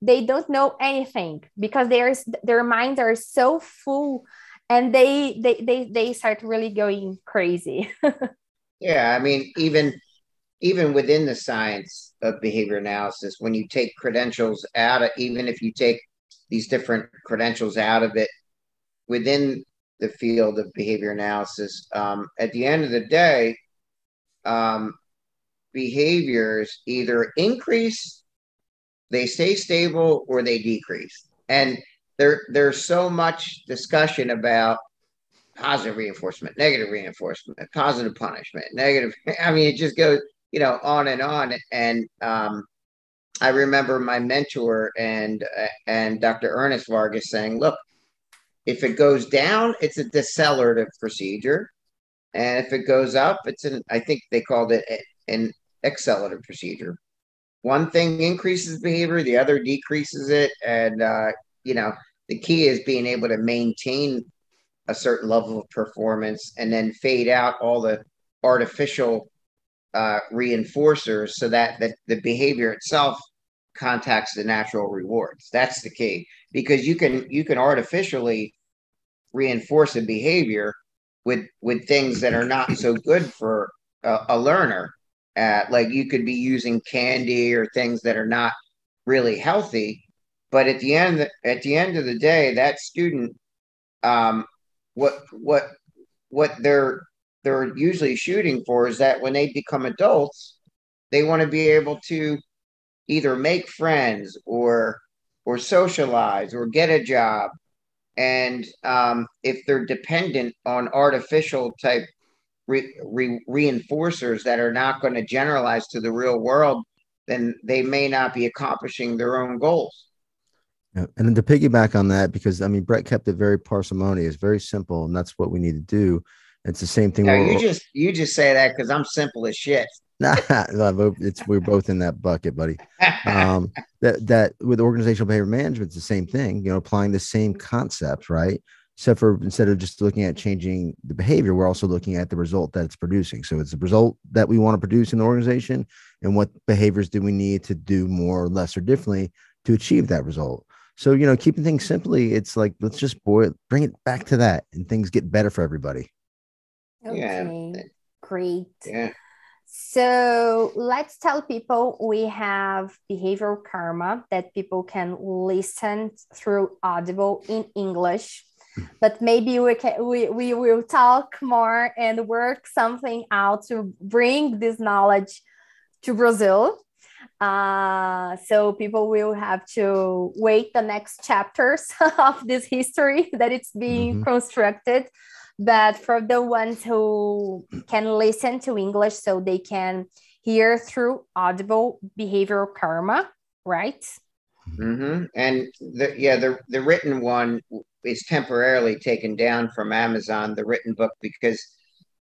they don't know anything because their their minds are so full, and they they they they start really going crazy. [laughs] yeah, I mean, even even within the science of behavior analysis, when you take credentials out of, even if you take these different credentials out of it, within the field of behavior analysis. Um, at the end of the day, um, behaviors either increase, they stay stable, or they decrease. And there, there's so much discussion about positive reinforcement, negative reinforcement, positive punishment, negative. [laughs] I mean, it just goes, you know, on and on. And um, I remember my mentor and uh, and Dr. Ernest Vargas saying, "Look, if it goes down, it's a decelerative procedure. And if it goes up, it's an, I think they called it an accelerative procedure. One thing increases behavior, the other decreases it. And, uh, you know, the key is being able to maintain a certain level of performance and then fade out all the artificial uh, reinforcers so that the, the behavior itself contacts the natural rewards. That's the key because you can you can artificially reinforce a behavior with with things that are not so good for a, a learner. Uh, like you could be using candy or things that are not really healthy. But at the end at the end of the day, that student, um, what what what they're they're usually shooting for is that when they become adults, they want to be able to either make friends or or socialize or get a job. And um, if they're dependent on artificial type re- re- reinforcers that are not going to generalize to the real world then they may not be accomplishing their own goals. Yeah. and then to piggyback on that because i mean brett kept it very parsimonious very simple and that's what we need to do. It's the same thing no, you just you just say that because i'm simple as shit nah, [laughs] it's we're both in that bucket, buddy. Um, that that with organizational behavior management, it's the same thing. You know, applying the same concept, right? Except for instead of just looking at changing the behavior, we're also looking at the result that it's producing. So it's the result that we want to produce in the organization, and what behaviors do we need to do more or less or differently to achieve that result. So you know, keeping things simply, it's like let's just boil, bring it back to that, and things get better for everybody. Okay, Yeah. great. yeah So let's tell people we have behavioral karma that people can listen through Audible in English. But maybe we can we, we will talk more and work something out to bring this knowledge to Brazil. Uh, so people will have to wait the next chapters [laughs] of this history that it's being Mhm. constructed but for the ones who can listen to English so they can hear through audible behavioral karma, right? hmm And the yeah, the the written one is temporarily taken down from Amazon, the written book, because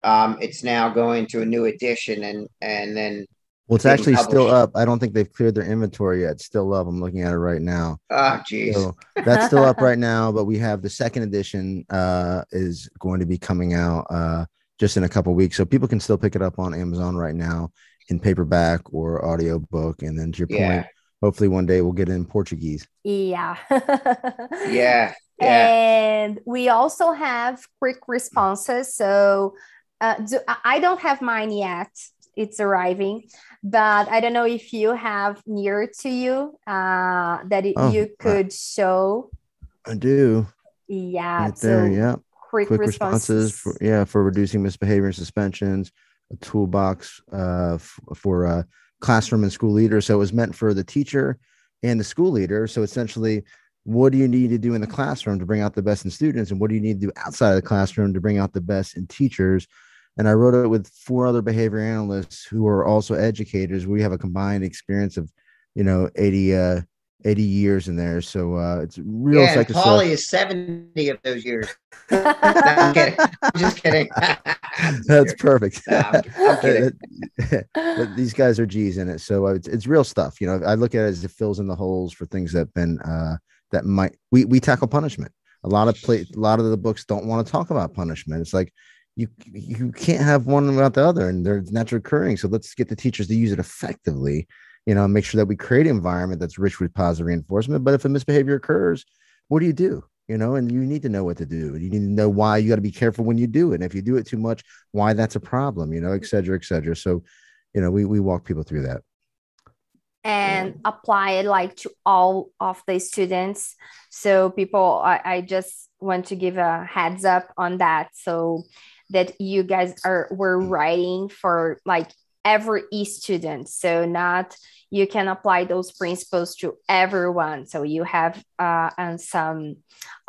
um, it's now going to a new edition, and and then Well, it's being actually still up. I don't think they've cleared their inventory yet. It's still up. I'm looking at it right now. oh geez, So that's still up right [laughs] now, but we have the second edition uh is going to be coming out uh just in a couple weeks. So people can still pick it up on Amazon right now in paperback or audiobook. And then to your yeah, point, hopefully one day we'll get it in Portuguese. Yeah. [laughs] yeah, yeah. And we also have quick responses. So uh, do, I- I don't have mine yet. It's arriving, but I don't know if you have near to you uh, that it, Oh, you could show. I do. Yeah. Right there. so Yeah. Quick, Quick responses. responses for yeah, for reducing misbehavior and suspensions, a toolbox uh for uh classroom and school leaders. So it was meant for the teacher and the school leader. So essentially, what do you need to do in the classroom to bring out the best in students, and what do you need to do outside of the classroom to bring out the best in teachers? And I wrote it with four other behavior analysts who are also educators. We have a combined experience of, you know, 80 uh 80 years in there. So uh it's real yeah, psycho stuff. Paulie is seventy of those years. [laughs] No, I'm kidding. I'm just kidding. [laughs] That's perfect. No, I'm- I'm [laughs] kidding. These guys are G's in it, so uh, it's, it's real stuff. You know, I look at it as it fills in the holes for things that have been uh, that might we we tackle punishment. A lot of play, a lot of the books don't want to talk about punishment. It's like you you can't have one without the other, and they're naturally occurring. So let's get the teachers to use it effectively. You know, make sure that we create an environment that's rich with positive reinforcement. But if a misbehavior occurs, what do you do? You know, and you need to know what to do. You need to know why you got to be careful when you do it. And if you do it too much, why that's a problem, you know, et cetera, et cetera. So, you know, we, we walk people through that. and apply it like to all of the students. So people, I, I just want to give a heads up on that, so that you guys are were writing for like every student. So not you can apply those principles to everyone. So you have uh, and some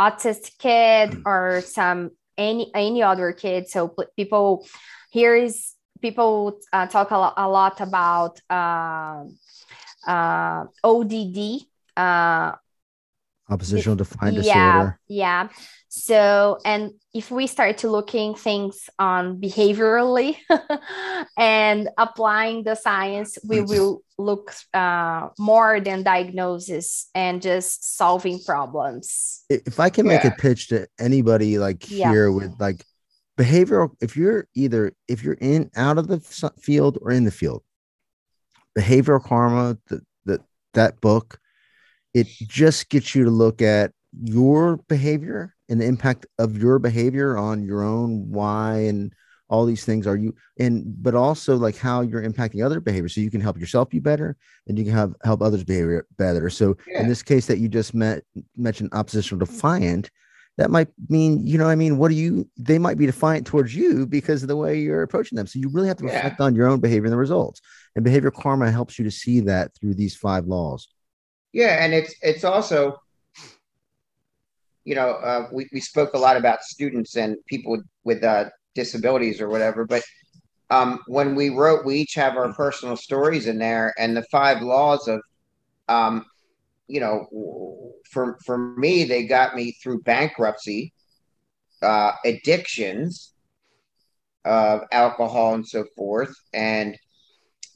autistic kid or some any any other kid. So people here is people uh, talk a lot, a lot about. Um, uh, ODD. Oppositional yeah, disorder. yeah. Yeah. So, and if we start to looking things on behaviorally [laughs] and applying the science, we will look uh, more than diagnosis and just solving problems. If I can make Yeah. a pitch to anybody like Yeah. here with like behavioral, if you're either if you're in out of the field or in the field, behavioral karma, the, the that book, it just gets you to look at your behavior and the impact of your behavior on your own why and all these things are you and but also like how you're impacting other behavior so you can help yourself be better and you can have help others behavior better. So Yeah. in this case that you just met mentioned oppositional defiant that might mean you know what i mean? What do you they might be defiant towards you because of the way you're approaching them. So you really have to Yeah. reflect on your own behavior and the results. And behavior karma helps you to see that through these five laws Yeah, and it's it's also, you know, uh, we we spoke a lot about students and people with, with uh, disabilities or whatever, but um, when we wrote, we each have our personal stories in there, and the five laws of, um, you know, for for me, they got me through bankruptcy, uh, addictions, uh, alcohol and so forth, and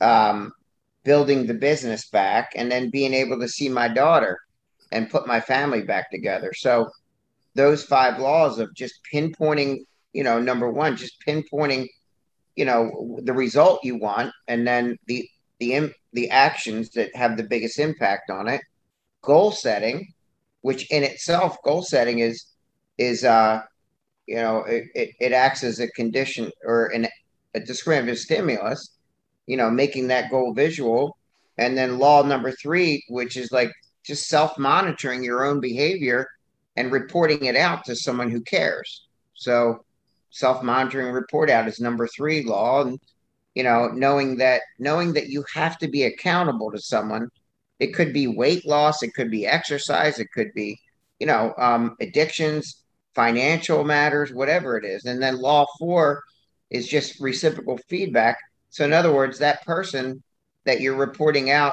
um, building the business back and then being able to see my daughter and put my family back together. So those five laws of just pinpointing, you know, number one, just pinpointing, you know, the result you want, and then the the the actions that have the biggest impact on it. Goal setting, which in itself, goal setting is is uh, you know, it, it, it acts as a condition or an a discriminative stimulus you know, making that goal visual. And then law number three, which is like just self monitoring your own behavior and reporting it out to someone who cares. So self monitoring report out is number three law. And, you know, knowing that, knowing that you have to be accountable to someone. It could be weight loss, it could be exercise, it could be, you know, um, addictions, financial matters, whatever it is. And then law four is just reciprocal feedback so, in other words, that person that you're reporting out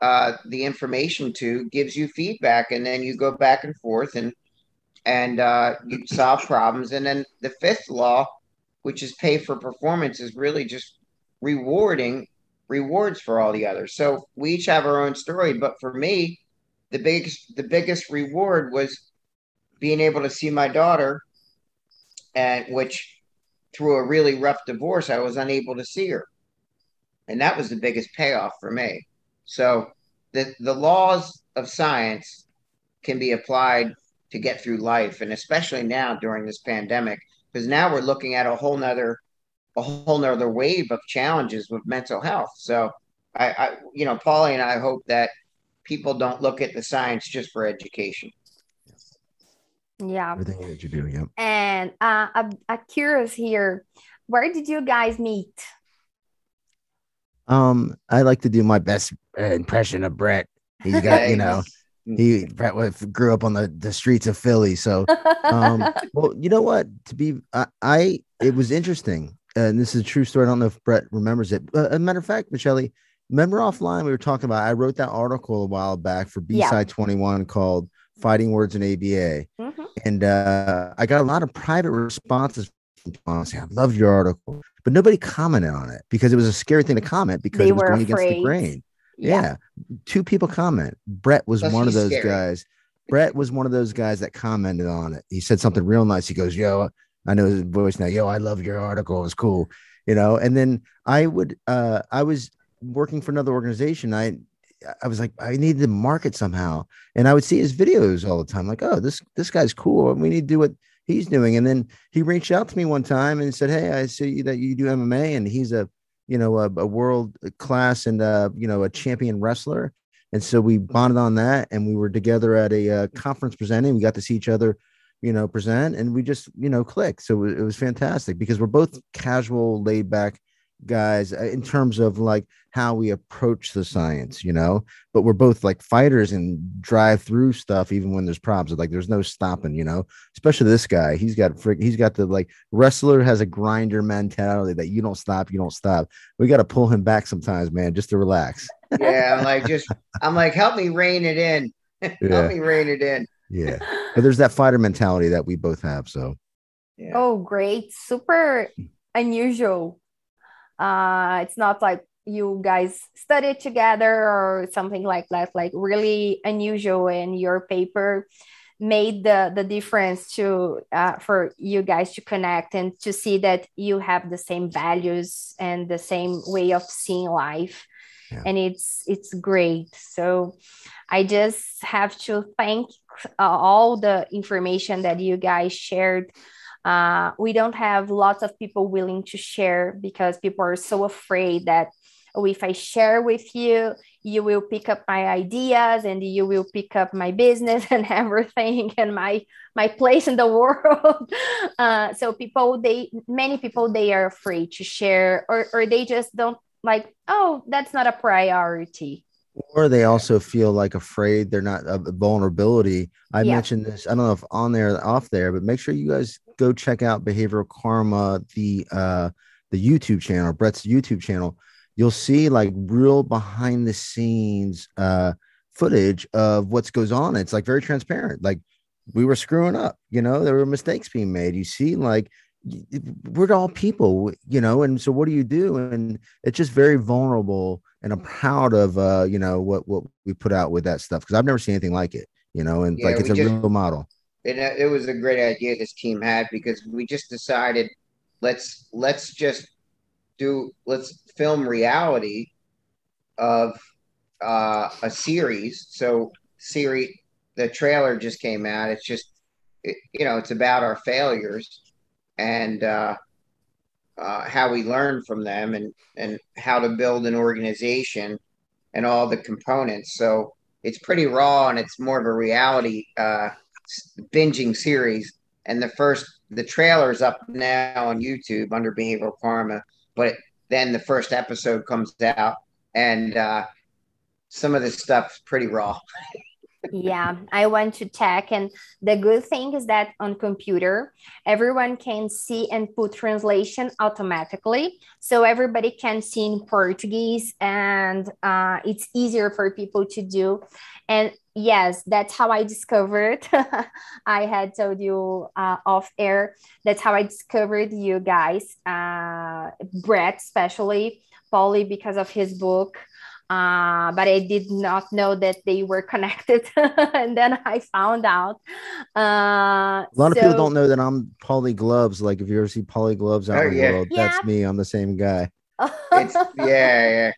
uh, the information to gives you feedback, and then you go back and forth and and uh, you solve problems. And then the fifth law, which is pay for performance, is really just rewarding rewards for all the others. So we each have our own story, but for me, the biggest the biggest reward was being able to see my daughter, and which through a really rough divorce, I was unable to see her. And that was the biggest payoff for me. So the, the laws of science can be applied to get through life. And especially now during this pandemic, because now we're looking at a whole nother a whole nother wave of challenges with mental health. So I, I you know, Paulie and I hope that people don't look at the science just for education. Yeah. everything that you do yeah And uh, I'm, I'm curious here, where did you guys meet? um i like to do my best uh, impression of brett he's [laughs] got you know he Brett grew up on the, the streets of Philly. So, um, [laughs] well, you know what? To be, I, I it was interesting, and this is a true story. I don't know if Brett remembers it. Uh, a matter of fact, Michele, remember offline we were talking about. I wrote that article a while back for B Yeah. Side Twenty One called "Fighting Words in ABA," Mhm. And uh, I got a lot of private responses. From people saying, I loved your article, but nobody commented on it because it was a scary thing to comment because They it was were going against the grain. Yeah. Two people comment. Brett was Plus one of those scary. guys. Brett was one of those guys that commented on it. He said something real nice. He goes, Yo, I know his voice now. Yo, I love your article. It was cool. You know, and then I would uh I was working for another organization. I I was like, I need to market somehow. And I would see his videos all the time, like, oh, this this guy's cool. We need to do what he's doing. And then he reached out to me one time and said, Hey, I see that you do MMA and he's a you know, a, a world class and uh, you know, a champion wrestler. And so we bonded on that, and we were together at a uh, conference presenting. We got to see each other, you know, present, and we just, you know, clicked. So it was, it was fantastic because we're both casual, laid back guys uh, in terms of like how we approach the science, you know. But we're both like fighters and drive through stuff even when there's problems. Like there's no stopping, you know. Especially this guy, he's got frick, he's got the like wrestler has a grinder mentality that you don't stop, you don't stop. We got to pull him back sometimes, man, just to relax. Yeah, I'm like just I'm like, help me rein it in. [laughs] Yeah. help me rein it in. Yeah. But there's that fighter mentality that we both have. So Yeah. Oh, great. Super unusual. Uh, it's not like you guys studied together or something like that, like really unusual. And your paper made the, the difference to uh, for you guys to connect and to see that you have the same values and the same way of seeing life. Yeah. And it's it's great. So I just have to thank uh, all the information that you guys shared uh, we don't have lots of people willing to share because people are so afraid that oh, if I share with you, you will pick up my ideas and you will pick up my business [laughs] and everything and my my place in the [laughs] world. Uh, so people, they many people they are afraid to share or or they just don't like. Oh, that's not a priority or they also feel like afraid they're not a vulnerability. I yeah. mentioned this i don't know if on there or off there but make sure you guys go check out behavioral karma the uh the youtube channel brett's youtube channel. You'll see like real behind the scenes uh footage of what goes on. It's like very transparent. Like we were screwing up you know there were mistakes being made. You see like we're all people you know and so what do you do? And it's just very vulnerable and I'm proud of uh, you know what what we put out with that stuff because I've never seen anything like it, you know, and yeah, like it's a just, real model. It, it was a great idea this team had because we just decided let's let's just do let's film reality of uh, a series. So series the trailer just came out. It's just it, you know it's about our failures and uh, uh, how we learn from them and and how to build an organization and all the components. So it's pretty raw and it's more of a reality uh, binging series. And the first the trailer's up now on YouTube under Behavioral Karma, but then the first episode comes out and uh, some of this stuff's pretty raw. [laughs] yeah i went to tech and the good thing is that on computer everyone can see and put translation automatically. So everybody can see in portuguese and uh, it's easier for people to do. And yes that's how i discovered [laughs] i had told you uh, off air that's how i discovered you guys uh, brett especially Paulie because of his book uh, but I did not know that they were [laughs] connected. and then I found out. Uh, a lot so, of people don't know that I'm Paulie Gloves. Like if you ever see Paulie Gloves out oh, in the yeah. world, yeah. that's me. I'm the same guy. it's, [laughs] yeah, yeah.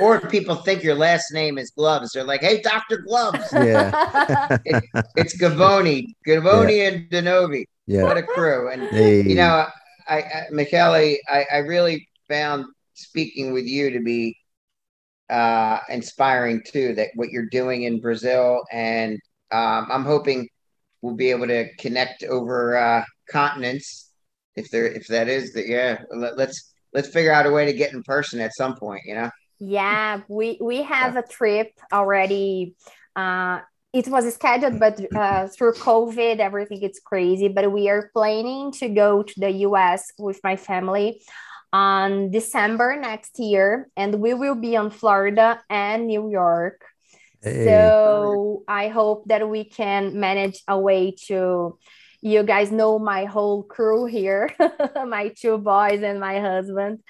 Or people think your last name is Gloves. They're like, "Hey, Doctor Gloves." [laughs] Yeah, it, it's Gavoni, Gavoni, yeah. and DiNovi. Yeah, what a crew! And hey. you know, I, I Michele, I, I really found speaking with you to be uh, inspiring too. That what you're doing in Brazil, and um, I'm hoping we'll be able to connect over uh, continents. If there, if that is that, yeah. Let, let's let's figure out a way to get in person at some point. You know. Yeah, we we have a trip already. Uh, it was scheduled, but uh, through COVID, everything is crazy. But we are planning to go to the US with my family on December next year, and we will be on Florida and New York. Hey. So I hope that we can manage a way to. You guys know my whole crew here, [laughs] my two boys and my husband,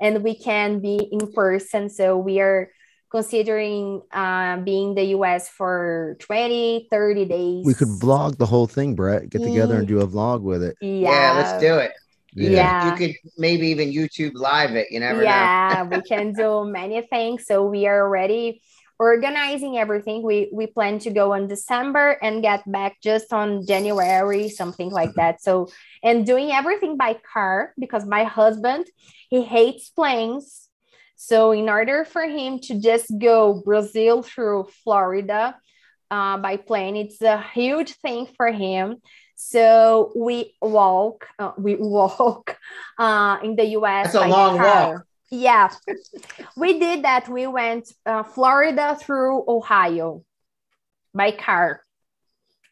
and we can be in person. So we are considering uh, being the US for 20, 30 days. We could vlog the whole thing, Brett. Get together and do a vlog with it. Yeah, yeah let's do it. You yeah. You could maybe even YouTube live it. You never know. yeah, we [laughs] can do many things. So we are already organizing everything. We we plan to go in December and get back just on January, something like that. So and doing everything by car because my husband he hates planes. So in order for him to just go Brazil through Florida uh, by plane, it's a huge thing for him. So we walk, uh, we [laughs] walk uh, in the US. That's a long car. walk. Yeah, we did that. We went uh, Florida through Ohio by car.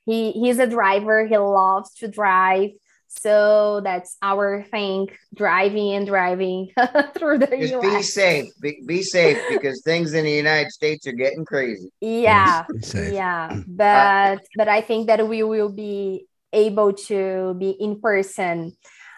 He he's a driver. He loves to drive. So that's our thing, driving and driving [laughs] through the Just US. be safe. Be, be safe because things in the United States are getting crazy. Yeah. Yeah. [clears throat] But but I think that we will be able to be in person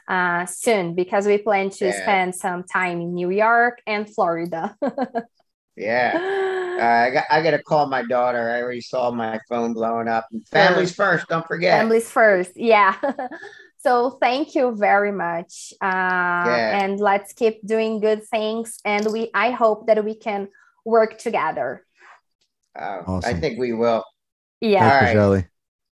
uh, soon because we plan to yeah. spend some time in New York and Florida. [laughs] yeah. [laughs] Uh, I got I got to call my daughter. I already saw my phone blowing up. Families first, don't forget. Families first. Yeah. [laughs] so thank you very much. Uh, yeah. and let's keep doing good things and we I hope that we can work together. Uh, awesome. I think we will. Yeah. Thanks,